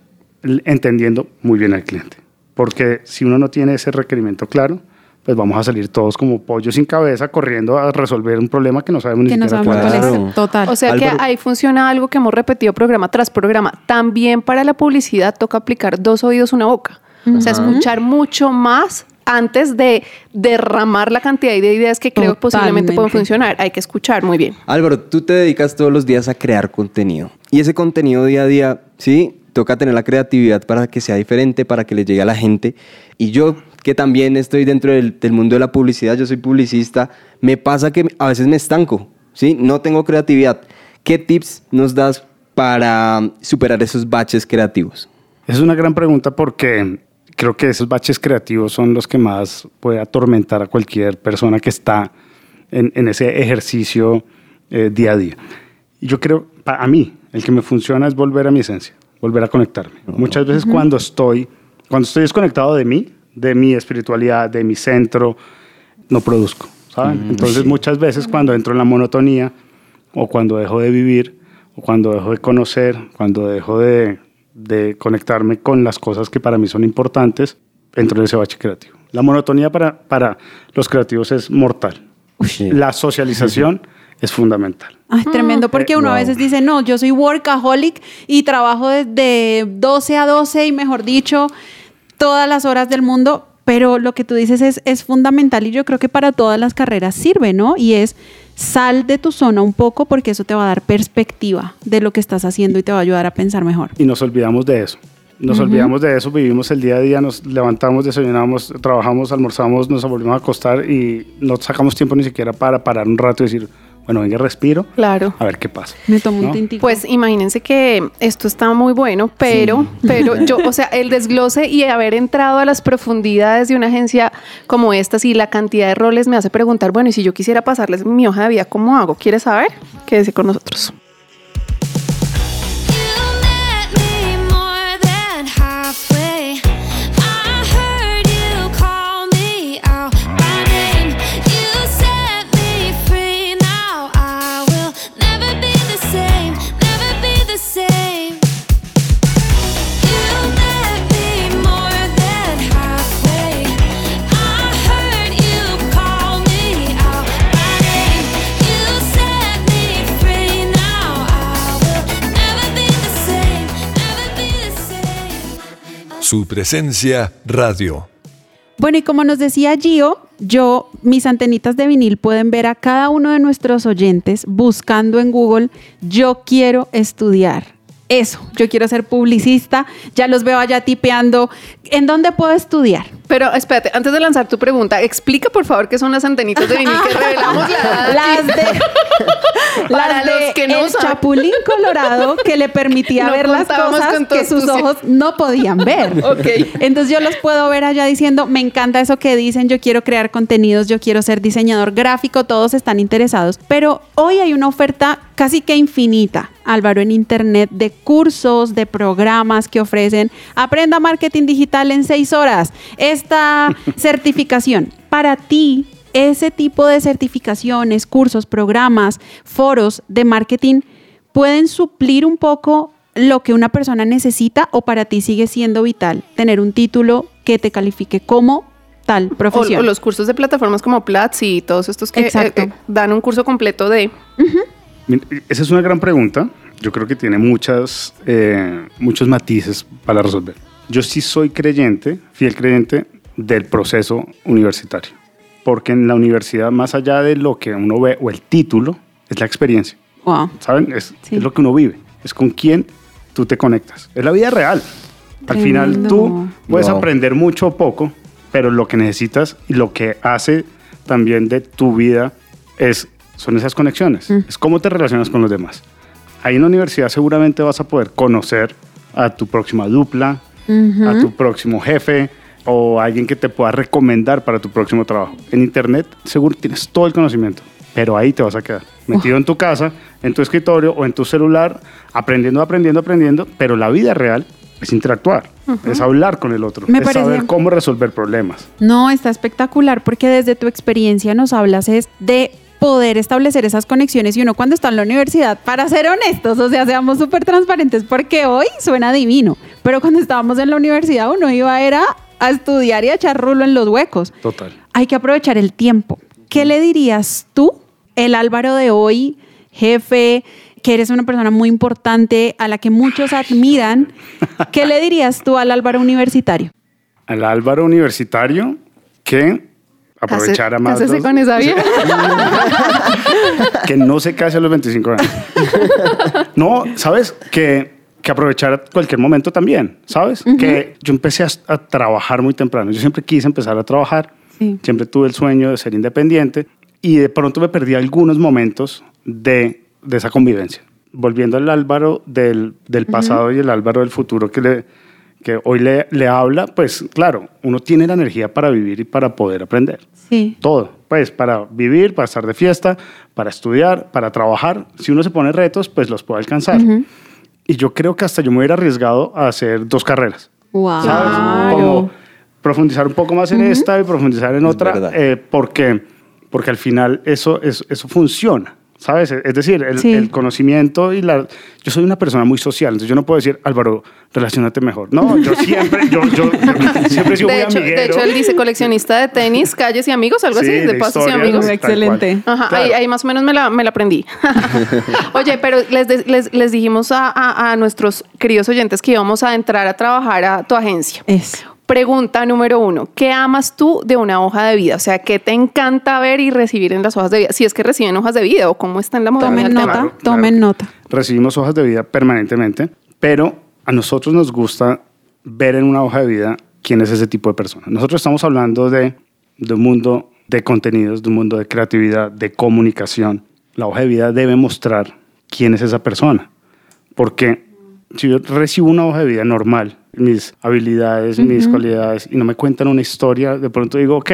entendiendo muy bien al cliente. Porque si uno no tiene ese requerimiento claro, pues vamos a salir todos como pollos sin cabeza corriendo a resolver un problema que no sabemos ni Que no siquiera sabemos cuál es. cuál Claro. es. Total. O sea Álvaro. que ahí funciona algo que hemos repetido programa tras programa. También para la publicidad toca aplicar dos oídos, una boca. O sea, escuchar mucho más antes de derramar la cantidad de ideas que creo que posiblemente pueden funcionar. Hay que escuchar muy bien. Álvaro, tú te dedicas todos los días a crear contenido. Y ese contenido día a día, sí, toca tener la creatividad para que sea diferente, para que le llegue a la gente. Y yo, que también estoy dentro del, del mundo de la publicidad, yo soy publicista, me pasa que a veces me estanco, ¿sí? No tengo creatividad. ¿Qué tips nos das para superar esos baches creativos? Es una gran pregunta porque creo que esos baches creativos son los que más puede atormentar a cualquier persona que está en, en ese ejercicio eh, día a día. Y yo creo, para mí, el que me funciona es volver a mi esencia, volver a conectarme. Muchas veces cuando estoy, cuando estoy desconectado de mí, de mi espiritualidad, de mi centro, no produzco, ¿saben? Entonces muchas veces cuando entro en la monotonía o cuando dejo de vivir o cuando dejo de conocer, cuando dejo de, de conectarme con las cosas que para mí son importantes, entro en ese bache creativo. La monotonía para, para los creativos es mortal. Sí. La socialización es fundamental. Ay, tremendo, porque Eh, uno a wow. veces dice, no, yo soy workaholic y trabajo desde 12 a 12 y mejor dicho, todas las horas del mundo, pero lo que tú dices es, es fundamental y yo creo que para todas las carreras sirve, ¿no? Y es sal de tu zona un poco porque eso te va a dar perspectiva de lo que estás haciendo y te va a ayudar a pensar mejor. Y nos olvidamos de eso. Nos olvidamos de eso, vivimos el día a día, nos levantamos, desayunamos, trabajamos, almorzamos, nos volvimos a acostar y no sacamos tiempo ni siquiera para parar un rato y decir, bueno, venga, respiro, Claro. a ver qué pasa. Me tomo un ¿No? tintico. Pues imagínense que esto está muy bueno, pero, pero yo, o sea, el desglose y haber entrado a las profundidades de una agencia como esta, y la cantidad de roles me hace preguntar, bueno, y si yo quisiera pasarles mi hoja de vida, ¿cómo hago? ¿Quieres saber? Quédese con nosotros. Su presencia radio. Bueno, y como nos decía Gio, yo, mis antenitas de vinil pueden ver a cada uno de nuestros oyentes buscando en Google, yo quiero estudiar. Eso, yo quiero ser publicista, ya los veo allá tipeando, ¿en dónde puedo estudiar? Pero espérate, antes de lanzar tu pregunta, explica por favor qué son las antenitas de vinil que revelamos la edad Las de, Para las los de que no el saben. chapulín colorado que le permitía No ver las cosas que sus ojos no podían ver. Ok. Entonces yo los puedo ver allá diciendo, me encanta eso que dicen, yo quiero crear contenidos, yo quiero ser diseñador gráfico, todos están interesados. Pero hoy hay una oferta casi que infinita, Álvaro, en internet de cursos, de programas que ofrecen. Aprenda marketing digital en seis horas. Esta certificación para ti. Ese tipo de certificaciones, cursos, programas, foros de marketing pueden suplir un poco lo que una persona necesita o para ti sigue siendo vital tener un título que te califique como tal profesión? o los cursos de plataformas como Platzi y todos estos que eh, eh, dan un curso completo de... Esa es una gran pregunta. Yo creo que tiene muchas, eh, muchos matices para resolver. Yo sí soy creyente, fiel creyente del proceso universitario. Porque en la universidad, más allá de lo que uno ve o el título, es la experiencia. Wow. ¿Saben? Es, Sí. es lo que uno vive. Es con quién tú te conectas. Es la vida real. Al final tú puedes Wow. aprender mucho o poco, pero lo que necesitas y lo que hace también de tu vida es, son esas conexiones. Es cómo te relacionas con los demás. Ahí en la universidad seguramente vas a poder conocer a tu próxima dupla, a tu próximo jefe o a alguien que te pueda recomendar para tu próximo trabajo. En internet seguro tienes todo el conocimiento, pero ahí te vas a quedar. Metido en tu casa, en tu escritorio o en tu celular, aprendiendo, aprendiendo, aprendiendo, pero la vida real es interactuar, es hablar con el otro, Me es parece- saber cómo resolver problemas. No, está espectacular porque desde tu experiencia nos hablas es de poder establecer esas conexiones y uno cuando está en la universidad, para ser honestos, o sea, seamos súper transparentes porque hoy suena divino, pero cuando estábamos en la universidad uno iba era a estudiar y a echar rulo en los huecos. Total. Hay que aprovechar el tiempo. ¿Qué le dirías tú, el Álvaro de hoy, jefe, que eres una persona muy importante, a la que muchos admiran? ¿Qué le dirías tú al Álvaro universitario? Al Álvaro universitario que aprovechara más Cásese los- con esa vieja. que no se case a los 25 años. No, ¿sabes? Que, que aprovechar cualquier momento también, ¿sabes? Que yo empecé a, a trabajar muy temprano. Yo siempre quise empezar a trabajar. Sí. Siempre tuve el sueño de ser independiente y de pronto me perdí algunos momentos de, de esa convivencia. Volviendo al Álvaro del, del pasado y el Álvaro del futuro que, le, que hoy le, le habla, pues claro, uno tiene la energía para vivir y para poder aprender Sí. todo, pues para vivir, para estar de fiesta, para estudiar, para trabajar. Si uno se pone retos, pues los puede alcanzar. Y yo creo que hasta yo me hubiera arriesgado a hacer dos carreras, Wow. ¿sabes? Como profundizar un poco más en esta y profundizar en otra, verdad. eh, porque, porque al final eso, eso, eso funciona. ¿Sabes? Es decir, el, Sí. el conocimiento y la... Yo soy una persona muy social, entonces yo no puedo decir, Álvaro, relacionate mejor. No, yo siempre, yo, yo, yo siempre he sido De muy hecho, amiguero. de hecho, él dice coleccionista de tenis, calles y amigos, algo Sí, así, de, de pasos y amigos. Excelente. Ajá, Claro. ahí, ahí más o menos me la, me la aprendí. Oye, pero les, de- les, les dijimos a, a- a nuestros queridos oyentes que íbamos a entrar a trabajar a tu agencia. Eso. Pregunta número uno, ¿qué amas tú de una hoja de vida? O sea, ¿qué te encanta ver y recibir en las hojas de vida? Si es que reciben hojas de vida o cómo está en la modalidad. Tomen nota, Claro, claro. tomen nota. recibimos hojas de vida permanentemente, pero a nosotros nos gusta ver en una hoja de vida quién es ese tipo de persona. Nosotros estamos hablando de, de un mundo de contenidos, de un mundo de creatividad, de comunicación. La hoja de vida debe mostrar quién es esa persona, porque si yo recibo una hoja de vida normal, mis habilidades, mis cualidades, y no me cuentan una historia, de pronto digo, ok,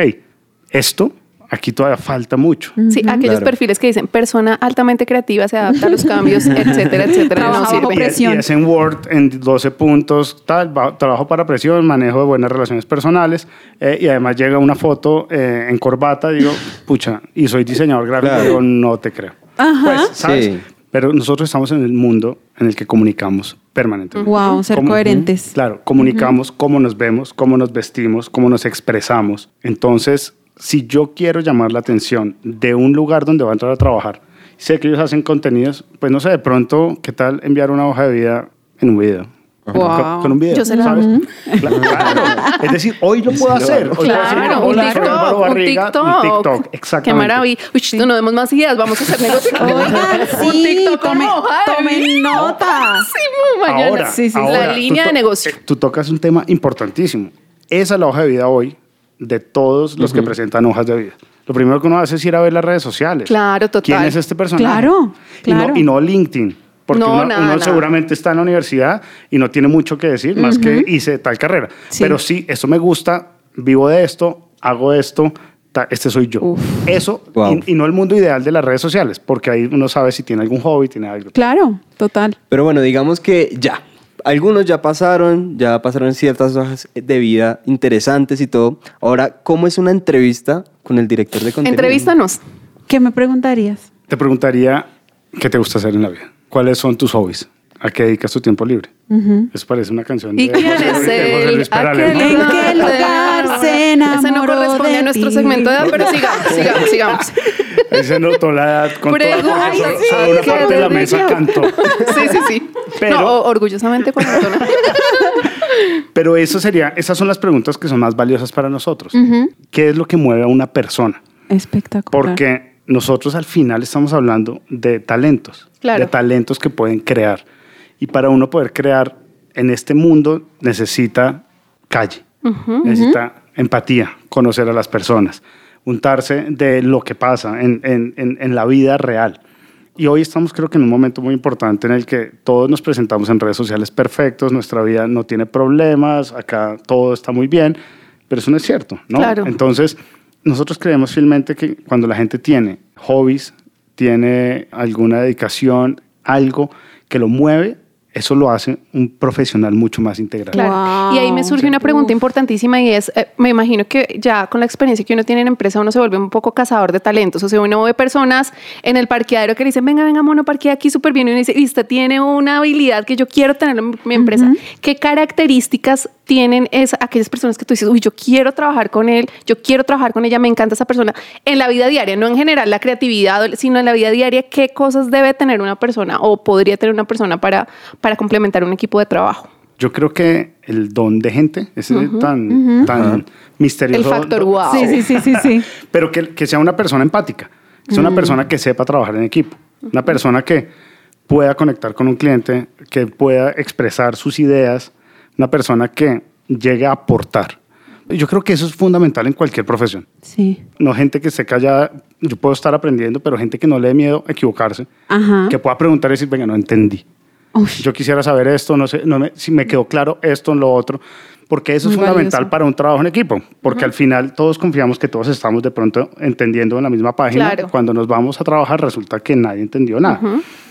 esto aquí todavía falta mucho. Sí, aquellos Claro. perfiles que dicen persona altamente creativa, se adapta a los cambios, etcétera, etcétera. Trabaja No bajo presión. Y es en Word en 12 puntos, tal, ba- trabajo para presión, manejo de buenas relaciones personales eh, y además llega una foto eh, en corbata, digo, pucha, y soy diseñador gráfico, Claro. digo, no te creo. Ajá. Pues, ¿sabes? Sí. Pero nosotros estamos en el mundo en el que comunicamos permanentemente. Wow, ser coherentes. Claro, comunicamos cómo nos vemos, cómo nos vestimos, cómo nos expresamos. Entonces, si yo quiero llamar la atención de un lugar donde va a entrar a trabajar, sé que ellos hacen contenidos, pues no sé, de pronto, ¿qué tal enviar una hoja de vida en un video? Wow. Con, con un video, Yo se la- ¿sabes? Claro, claro. Es decir, hoy lo puedo hacer. Hoy puedo decir, Claro, un "Hola, soy Álvaro TikTok, un Barriga", TikTok. un TikTok, exactamente. Qué maravilla. Uy, chito, no demos más ideas, vamos a hacer negocio. Oigan, un sí, TikTok con tomen, nota. Sí, mañana. Ahora, Sí, sí, ahora, la línea de negocio. eh, Tú tocas un tema importantísimo. Esa es la hoja de vida hoy de todos los que presentan hojas de vida. Lo primero que uno hace es ir a ver las redes sociales. Claro, total. ¿Quién es este personaje? Claro, Y no- claro. Y no, LinkedIn. Porque No, uno, nada, uno nada. seguramente está en la universidad y no tiene mucho que decir, más que hice tal carrera. Sí. Pero sí, esto me gusta, vivo de esto, hago esto, este soy yo. Uf. Eso, Wow. y, y no el mundo ideal de las redes sociales, porque ahí uno sabe si tiene algún hobby, tiene algo. Claro, total. Pero bueno, digamos que ya. Algunos ya pasaron, ya pasaron ciertas hojas de vida interesantes y todo. Ahora, ¿cómo es una entrevista con el director de contenido? Entrevístanos. ¿Qué me preguntarías? Te preguntaría, ¿qué te gusta hacer en la vida? ¿Cuáles son tus hobbies? ¿A qué dedicas tu tiempo libre? Eso parece una canción de ¿Y quién José, es él? Luis ¿A Perales, qué ¿no? ¿En qué lugar se Ese no enamoró corresponde de a nuestro ti? segmento de edad, pero sigamos, sigamos, sigamos. Ahí se notó la edad con toda, Pregunta, sí, una qué parte de la mesa cantó. Sí, sí, sí. Pero- no, orgullosamente cuarentona. Pero eso sería, esas son las preguntas que son más valiosas para nosotros. ¿Qué es lo que mueve a una persona? Espectacular. Porque nosotros al final estamos hablando de talentos, Claro. de talentos que pueden crear. Y para uno poder crear en este mundo necesita calle, necesita empatía, conocer a las personas, untarse de lo que pasa en, en- en- en la vida real. Y hoy estamos creo que en un momento muy importante en el que todos nos presentamos en redes sociales perfectos, nuestra vida no tiene problemas, acá todo está muy bien, pero eso no es cierto, ¿no? Claro. Entonces, nosotros creemos fielmente que cuando la gente tiene hobbies, tiene alguna dedicación, algo que lo mueve, eso lo hace un profesional mucho más integral. Claro. Wow. Y ahí me surge una pregunta importantísima y es, eh, me imagino que ya con la experiencia que uno tiene en empresa uno se vuelve un poco cazador de talentos. O sea, uno ve personas en el parqueadero que le dicen, venga, venga, mono, parquea aquí súper bien. Y uno dice, y usted tiene una habilidad que yo quiero tener en mi, mi empresa. ¿Qué características tienen es, aquellas personas que tú dices, uy, yo quiero trabajar con él, yo quiero trabajar con ella, me encanta esa persona en la vida diaria, no en general la creatividad, sino en la vida diaria, qué cosas debe tener una persona o podría tener una persona para, para complementar un equipo de trabajo? Yo creo que el don de gente, ese tan, tan misterioso. El factor wow. Sí, sí, sí, sí, sí. Pero que, que sea una persona empática, que sea una persona que sepa trabajar en equipo, una persona que pueda conectar con un cliente, que pueda expresar sus ideas, una persona que llegue a aportar. Yo creo que eso es fundamental en cualquier profesión. Sí. No gente que esté callada, yo puedo estar aprendiendo, pero gente que no le dé miedo a equivocarse, Ajá. que pueda preguntar y decir, venga, no entendí. Yo quisiera saber esto, no sé, no me- si me quedó claro esto, lo otro, porque eso es Muy fundamental valioso. para un trabajo en equipo, porque al final todos confiamos que todos estamos de pronto entendiendo en la misma página. Claro. Cuando nos vamos a trabajar resulta que nadie entendió nada.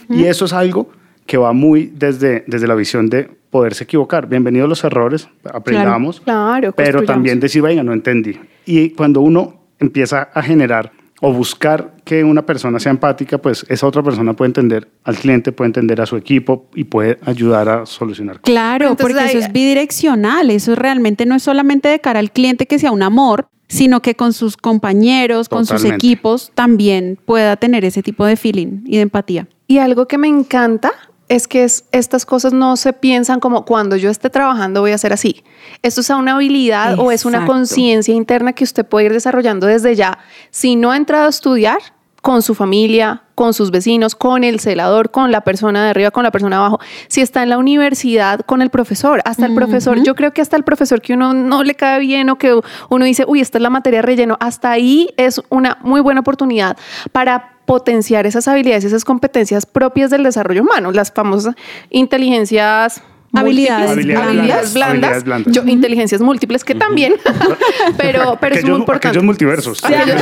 Y eso es algo que va muy desde, desde la visión de poderse equivocar. Bienvenidos los errores, aprendamos, Claro, pero construyamos. también decir, venga, no entendí. Y cuando uno empieza a generar o buscar que una persona sea empática, pues esa otra persona puede entender al cliente, puede entender a su equipo y puede ayudar a solucionar. Claro, Entonces, porque eso es bidireccional, eso realmente no es solamente de cara al cliente que sea un amor, sino que con sus compañeros, con sus equipos también pueda tener ese tipo de feeling y de empatía. Y algo que me encanta es que es- estas cosas no se piensan como cuando yo esté trabajando voy a hacer así. Esto es una habilidad o es una conciencia interna que usted puede ir desarrollando desde ya. Si no ha entrado a estudiar, con su familia, con sus vecinos, con el celador, con la persona de arriba, con la persona de abajo. Si está en la universidad, con el profesor, hasta el profesor. Yo creo que hasta el profesor que uno no le cae bien o que uno dice, uy, esta es la materia relleno, hasta ahí es una muy buena oportunidad para potenciar esas habilidades, esas competencias propias del desarrollo humano, las famosas inteligencias. Habilidades habilidades blandas, Habilidades blandas. Yo, inteligencias múltiples que también, pero, pero es muy importante. aquellos multiversos. Aquellos-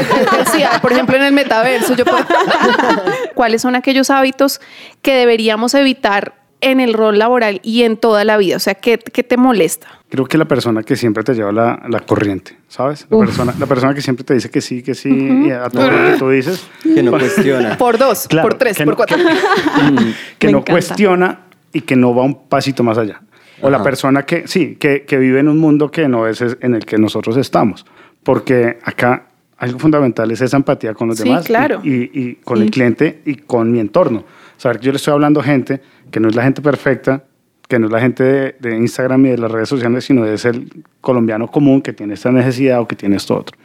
sí, por ejemplo, en el metaverso, yo puedo- ¿cuáles son aquellos hábitos que deberíamos evitar en el rol laboral y en toda la vida? O sea, ¿qué, qué te molesta? Creo que la persona que siempre te lleva la, la corriente, ¿sabes? La persona, la persona que siempre te dice que sí, que sí, y a todo lo que tú dices. Que no cuestiona. Por dos, Claro, por tres, por no- cuatro. que no encanta. cuestiona y que no va un pasito más allá. O la persona que, sí, que, que vive en un mundo que no es en el que nosotros estamos. Porque acá algo fundamental es esa empatía con los Sí, demás y- claro. y, y con Sí. el cliente y con mi entorno. Saber que yo le estoy hablando a gente que no es la gente perfecta, que no es la gente de, de Instagram y de las redes sociales, sino es el colombiano común que tiene esta necesidad o que tiene esto otro.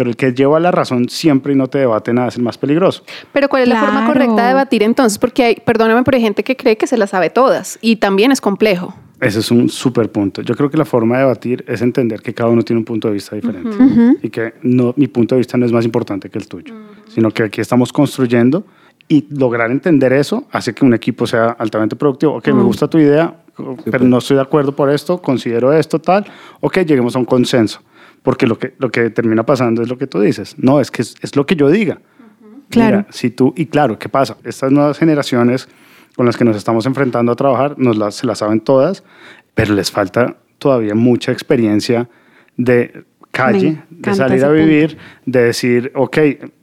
Pero el que lleva la razón siempre y no te debate nada es el más peligroso. Pero ¿cuál es la forma correcta de debatir entonces? Porque hay, perdóname, pero hay gente que cree que se las sabe todas y también es complejo. Ese es un súper punto. Yo creo que la forma de debatir es entender que cada uno tiene un punto de vista diferente y que no, mi punto de vista no es más importante que el tuyo, sino que aquí estamos construyendo y lograr entender eso hace que un equipo sea altamente productivo. Ok, me gusta tu idea, pero no estoy de acuerdo por esto, considero esto tal. Ok, lleguemos a un consenso. Porque lo que, lo que termina pasando es lo que tú dices. No, es que es, es lo que yo diga. Claro. Mira, si tú, y claro, ¿qué pasa? Estas nuevas generaciones con las que nos estamos enfrentando a trabajar, nos las, se las saben todas, pero les falta todavía mucha experiencia de calle, de salir a punto. vivir, de decir, ok,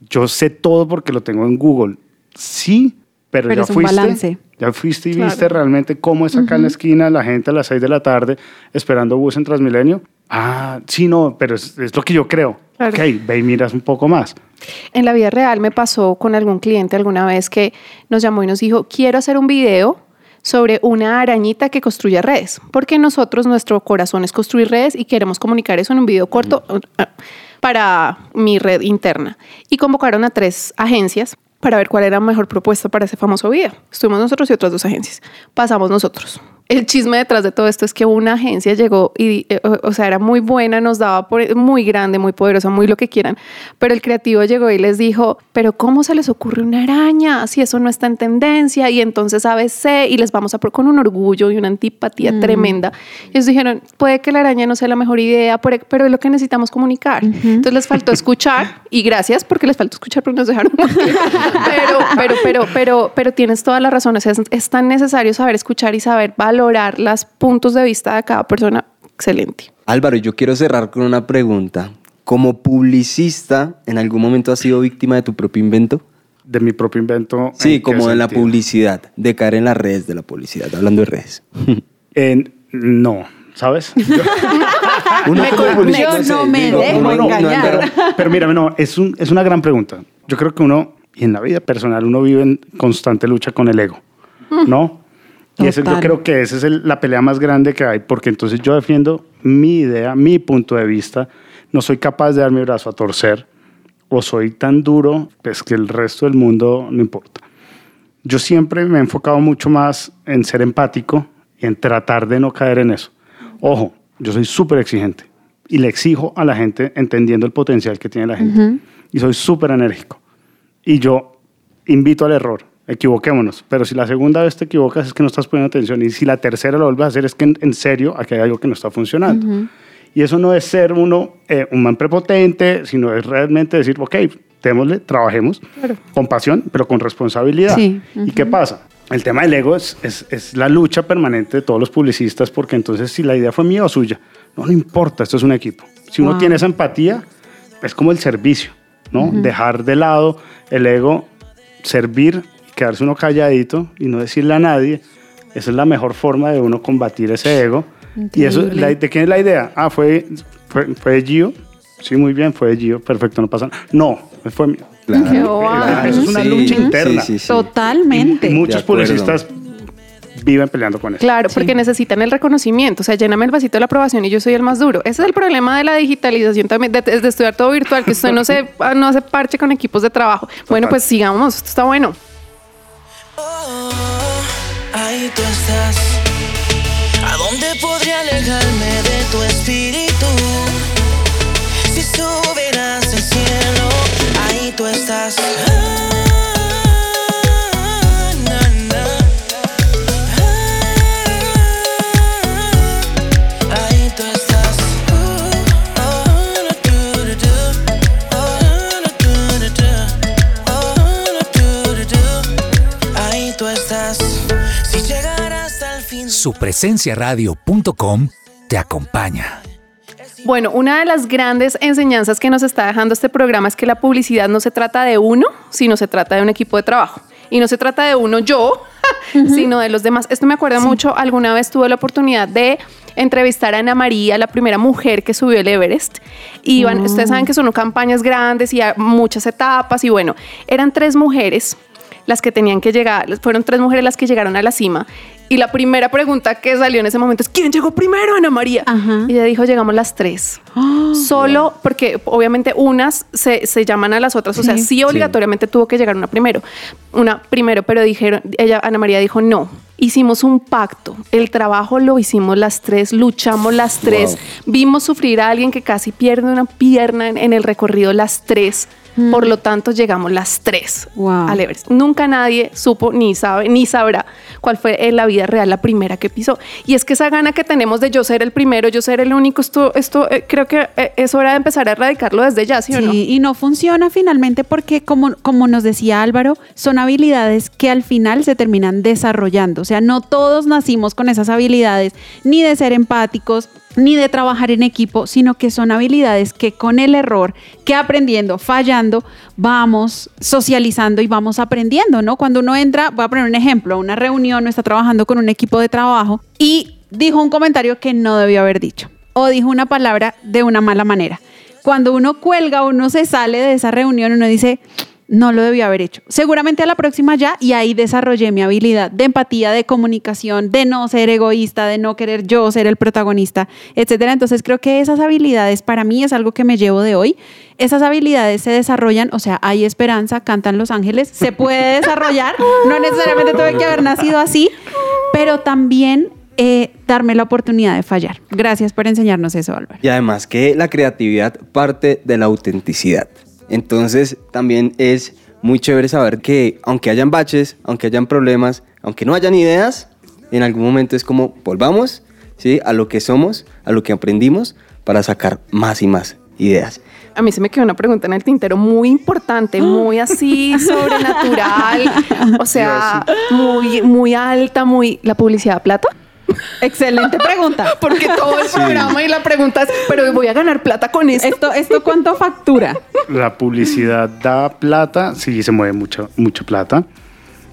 yo sé todo porque lo tengo en Google. Sí, pero, Pero ya es un fuiste, balance. ya fuiste y Claro. viste realmente cómo es acá en la esquina la gente a las 6 de la tarde esperando bus en Transmilenio. Ah, sí, no, pero es, es lo que yo creo. Claro. Ok, ve y miras un poco más. En la vida real me pasó con algún cliente alguna vez que nos llamó y nos dijo, quiero hacer un video sobre una arañita que construye redes, porque nosotros, nuestro corazón es construir redes y queremos comunicar eso en un video corto uh, para mi red interna. Y convocaron a tres agencias para ver cuál era la mejor propuesta para ese famoso video. Estuvimos nosotros y otras dos agencias. Pasamos nosotros. El chisme detrás de todo esto es que una agencia llegó y, eh, o, sea, era muy buena, nos daba por, muy grande, muy poderosa, muy lo que quieran, pero el creativo llegó y les dijo, pero ¿cómo se les ocurre una araña si eso no está en tendencia? Y entonces ABC y les vamos a por con un orgullo y una antipatía tremenda. Y ellos dijeron, puede que la araña no sea la mejor idea, pero es lo que necesitamos comunicar. Entonces les faltó escuchar y gracias porque les faltó escuchar porque nos dejaron pero, pero, pero, pero, pero tienes toda la razón. O sea, es, es tan necesario saber escuchar y saber valorar los puntos de vista de cada persona. Excelente. Álvaro, yo quiero cerrar con una pregunta. Como publicista, ¿en algún momento has sido víctima de tu propio invento? De mi propio invento. Sí, ¿en qué como en la publicidad, de caer en las redes de la publicidad, hablando de redes. En- no, ¿sabes? Uno Me como con- yo no me digo, dejo uno no- no engañar. anda- Pero mira, no, es, un- es una gran pregunta. Yo creo que uno, y en la vida personal, uno vive en constante lucha con el ego, ¿no? Y ese, yo creo que esa es el- la pelea más grande que hay, porque entonces yo defiendo mi idea, mi punto de vista, no soy capaz de dar mi brazo a torcer, o soy tan duro, pues que el resto del mundo no importa. Yo siempre me he enfocado mucho más en ser empático y en tratar de no caer en eso. Ojo, yo soy súper exigente y le exijo a la gente entendiendo el potencial que tiene la gente. Y soy súper enérgico. Y yo invito al error, equivoquémonos. Pero si la segunda vez te equivocas es que no estás poniendo atención. Y si la tercera lo vuelves a hacer es que en, en serio aquí hay algo que no está funcionando. Y eso no es ser uno eh, un man prepotente, sino es realmente decir, ok, démosle, trabajemos con pasión, pero con responsabilidad. Sí, ¿Y qué pasa? El tema del ego es, es, es la lucha permanente de todos los publicistas, porque entonces si la idea fue mía o suya, no, no importa, esto es un equipo. Si uno Wow. tiene esa empatía, es como el servicio, ¿no? Dejar de lado el ego, servir, quedarse uno calladito y no decirle a nadie. Esa es la mejor forma de uno combatir ese ego. Y eso, Increíble. la- ¿de quién es la idea? Ah, fue, fue, fue Gio. Sí, muy bien, fue Gio. Perfecto, no pasa nada. No, fue mío. Claro. Eso es una Sí, lucha interna. sí, sí, sí. Totalmente. Y muchos publicistas viven peleando con eso. Claro, Sí. porque necesitan el reconocimiento. O sea, lléname el vasito de la aprobación y yo soy el más duro. Ese es el problema de la digitalización también, de, de estudiar todo virtual, que usted no se no hace parche con equipos de trabajo. Bueno, pues sigamos, esto está bueno. Oh, ahí tú estás. ¿A dónde podría alejarme de tu espíritu? Si subieras al cielo, ahí tú estás. Al fin. Supresenciaradio.com te acompaña. Bueno, una de las grandes enseñanzas que nos está dejando este programa es que la publicidad no se trata de uno, sino se trata de un equipo de trabajo. Y no se trata de uno yo, sino de los demás. Esto me acuerda mucho, alguna vez tuve la oportunidad de entrevistar a Ana María, la primera mujer que subió el Everest. Y iban, ustedes saben que son campañas grandes y muchas etapas. Y bueno, eran tres mujeres las que tenían que llegar, fueron tres mujeres las que llegaron a la cima. Y la primera pregunta que salió en ese momento es, ¿quién llegó primero, Ana María? Ajá. Y ella dijo, llegamos las tres. Solo porque obviamente unas se, se llaman a las otras, o sea, Sí. sí obligatoriamente tuvo que llegar una primero, una primero, pero dijeron, ella, Ana María dijo, no, hicimos un pacto, el trabajo lo hicimos las tres, luchamos las tres, Wow. vimos sufrir a alguien que casi pierde una pierna en, en el recorrido las tres. Por lo tanto, llegamos las tres Wow. al Everest. Nunca nadie supo ni sabe ni sabrá cuál fue en la vida real la primera que pisó. Y es que esa gana que tenemos de yo ser el primero, yo ser el único, esto, esto eh, creo que eh, es hora de empezar a erradicarlo desde ya, ¿sí, o no? Sí, y no funciona finalmente porque, como, como nos decía Álvaro, son habilidades que al final se terminan desarrollando. O sea, no todos nacimos con esas habilidades, ni de ser empáticos, ni de trabajar en equipo, sino que son habilidades que con el error, que aprendiendo, fallando, vamos socializando y vamos aprendiendo, ¿no? Cuando uno entra, voy a poner un ejemplo, a una reunión, no está trabajando con un equipo de trabajo y dijo un comentario que no debió haber dicho o dijo una palabra de una mala manera. Cuando uno cuelga, uno se sale de esa reunión, uno dice, no lo debía haber hecho. Seguramente a la próxima ya y ahí desarrollé mi habilidad de empatía, de comunicación, de no ser egoísta, de no querer yo ser el protagonista, etcétera. Entonces creo que esas habilidades para mí es algo que me llevo de hoy. Esas habilidades se desarrollan, o sea, hay esperanza, cantan los ángeles, se puede desarrollar, no necesariamente tuve que haber nacido así, pero también eh, darme la oportunidad de fallar. Gracias por enseñarnos eso, Álvaro. Y además que la creatividad parte de la autenticidad. Entonces también es muy chévere saber que aunque hayan baches, aunque hayan problemas, aunque no hayan ideas, en algún momento es como volvamos ¿sí? a lo que somos, a lo que aprendimos para sacar más y más ideas. A mí se me quedó una pregunta en el tintero muy importante, muy así sobrenatural, o sea, muy, muy alta, muy... ¿La publicidad plata? Excelente pregunta. Porque todo el programa y la pregunta es, pero voy a ganar plata con esto. Esto, esto cuánto factura. La publicidad da plata, sí, se mueve mucho, mucha plata,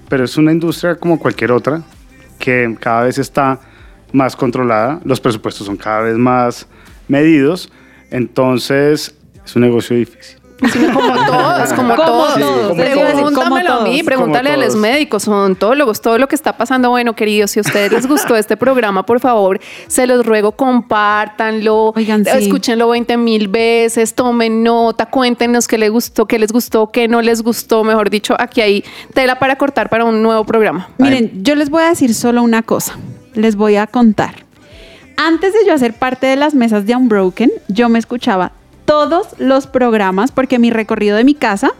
pero es una industria como cualquier otra que cada vez está más controlada, los presupuestos son cada vez más medidos, entonces es un negocio difícil. Como todos, como, Como todos. Pregúntamelo a mí, pregúntale a los todos. médicos, odontólogos, todo lo que está pasando. Bueno, queridos, si a ustedes les gustó este programa, por favor, se los ruego, compártanlo, Oigan, sí. escúchenlo 20 mil veces, tomen nota, cuéntenos qué les gustó, qué les gustó, qué no les gustó. Mejor dicho, aquí hay tela para cortar para un nuevo programa. Miren, yo les voy a decir solo una cosa. Les voy a contar. Antes de yo hacer parte de las mesas de Unbroken, yo me escuchaba todos los programas porque mi recorrido de mi casa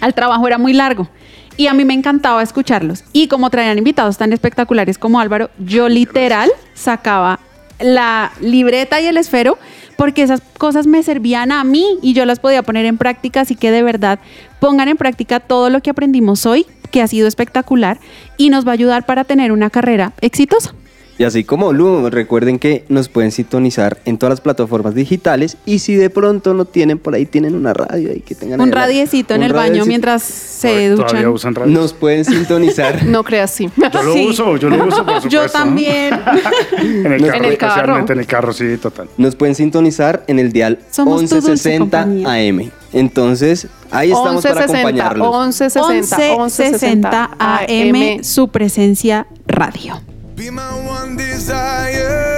al trabajo era muy largo. Y a mí me encantaba escucharlos. Y como traían invitados tan espectaculares como Álvaro, yo literal sacaba la libreta y el esfero porque esas cosas me servían a mí y yo las podía poner en práctica. Así que de verdad pongan en práctica todo lo que aprendimos hoy, que ha sido espectacular y nos va a ayudar para tener una carrera exitosa. Y así como Lu, recuerden que nos pueden sintonizar en todas las plataformas digitales y si de pronto no tienen por ahí, tienen una radio ahí que tengan Un radiecito en un el baño mientras se Todavía duchan. usan. Nos pueden sintonizar. No creas así. Yo lo Sí. uso, yo lo uso, por supuesto. Yo también. En el carro, En el carro. especialmente en el carro, sí, total. Nos pueden sintonizar en el dial Somos tu dulce 1160 compañía. AM. Entonces, ahí estamos para 1160, acompañarlos. 1160, 1160 AM, su presencia radio. Be my one desire.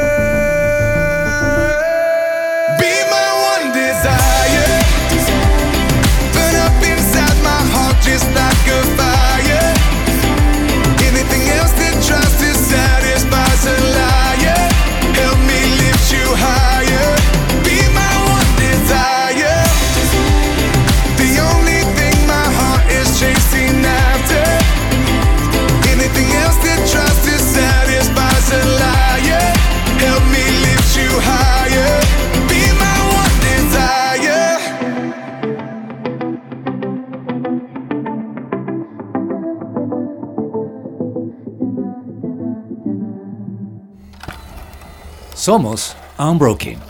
Somos Unbroken.